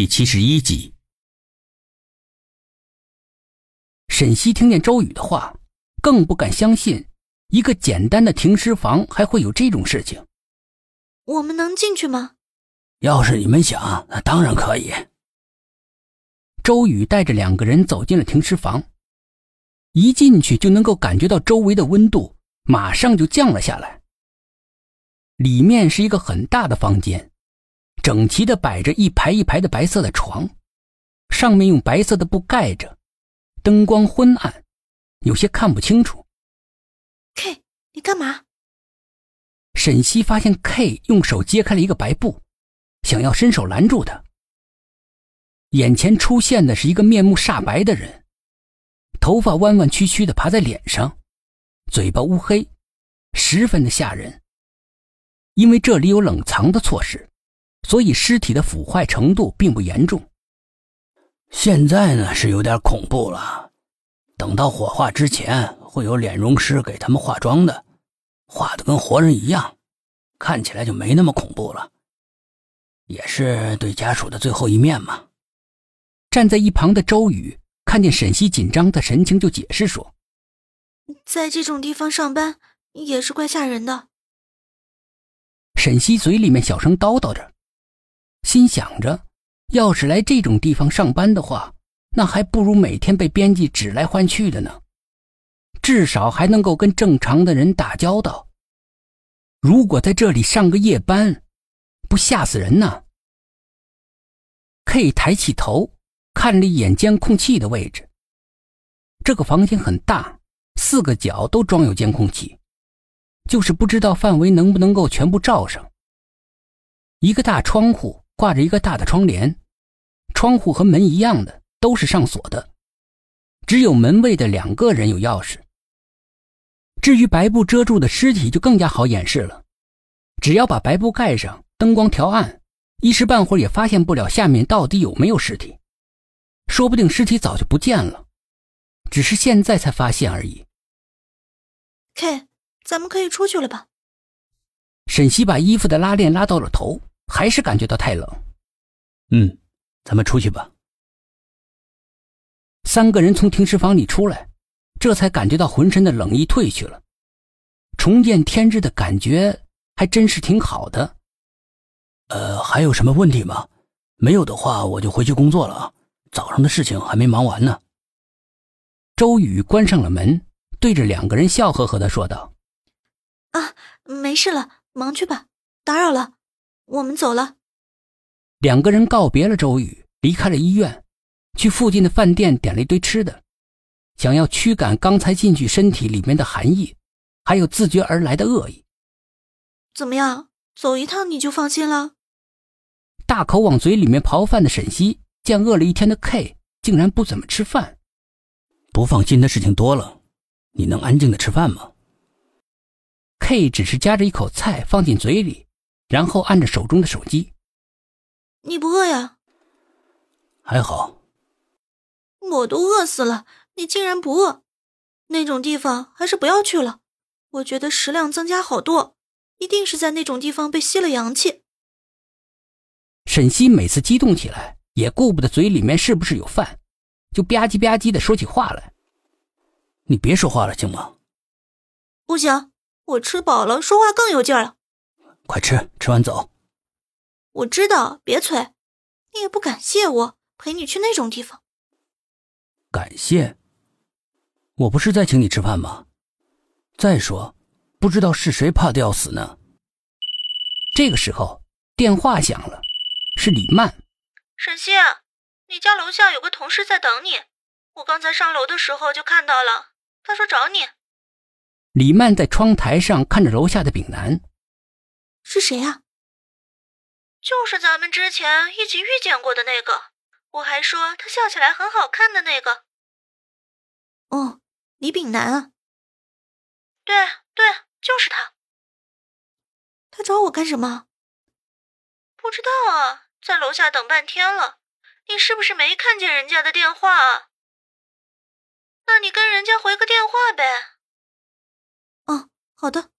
第七十一集。沈西听见周宇的话，更不敢相信，一个简单的停尸房还会有这种事情。我们能进去吗？要是你们想，那当然可以。周宇带着两个人走进了停尸房，一进去就能够感觉到周围的温度马上就降了下来。里面是一个很大的房间，整齐的摆着一排一排的白色的床，上面用白色的布盖着，灯光昏暗，有些看不清楚。K，你干嘛？沈西发现 K 用手揭开了一个白布，想要伸手拦住他。眼前出现的是一个面目煞白的人，头发弯弯曲曲的爬在脸上，嘴巴乌黑，十分的吓人。因为这里有冷藏的措施，所以尸体的腐坏程度并不严重。现在呢是有点恐怖了，等到火化之前，会有脸容师给他们化妆的，画的跟活人一样，看起来就没那么恐怖了，也是对家属的最后一面嘛。站在一旁的周宇看见沈西紧张的神情，就解释说：“在这种地方上班也是怪吓人的。”沈西嘴里面小声叨叨着，心想着，要是来这种地方上班的话，那还不如每天被编辑指来换去的呢，至少还能够跟正常的人打交道。如果在这里上个夜班，不吓死人呢？K 抬起头。看了一眼监控器的位置，这个房间很大，四个角都装有监控器，就是不知道范围能不能够全部照上。一个大窗户挂着一个大的窗帘，窗户和门一样的都是上锁的，只有门卫的两个人有钥匙。至于白布遮住的尸体就更加好掩饰了，只要把白布盖上，灯光调暗，一时半会儿也发现不了下面到底有没有尸体。说不定尸体早就不见了，只是现在才发现而已。K，咱们可以出去了吧？沈西把衣服的拉链拉到了头，还是感觉到太冷。嗯，咱们出去吧。三个人从停尸房里出来，这才感觉到浑身的冷意退去了，重见天日的感觉还真是挺好的。呃，还有什么问题吗？没有的话，我就回去工作了啊。早上的事情还没忙完呢。周宇关上了门，对着两个人笑呵呵的说道：“啊，没事了，忙去吧，打扰了，我们走了。”两个人告别了周宇，离开了医院，去附近的饭店点了一堆吃的，想要驱赶刚才进去身体里面的寒意，还有自觉而来的恶意。怎么样，走一趟你就放心了？大口往嘴里面刨饭的沈西。见饿了一天的 K 竟然不怎么吃饭，不放心的事情多了，你能安静的吃饭吗？K 只是夹着一口菜放进嘴里，然后按着手中的手机。你不饿呀？还好。我都饿死了，你竟然不饿？那种地方还是不要去了。我觉得食量增加好多，一定是在那种地方被吸了阳气。沈西每次激动起来。也顾不得嘴里面是不是有饭，就吧唧吧唧的说起话来。你别说话了，行吗？不行，我吃饱了，说话更有劲儿了。快吃，吃完走。我知道，别催。你也不感谢我陪你去那种地方。感谢？我不是在请你吃饭吗？再说，不知道是谁怕的要死呢。这个时候，电话响了，是李曼。沈西，你家楼下有个同事在等你，我刚才上楼的时候就看到了，他说找你。李曼在窗台上看着楼下的丙南，是谁啊？就是咱们之前一起遇见过的那个，我还说他笑起来很好看的那个。哦，李炳南啊。对对，就是他。他找我干什么？不知道啊。在楼下等半天了，你是不是没看见人家的电话？啊？那你跟人家回个电话呗。哦，好的。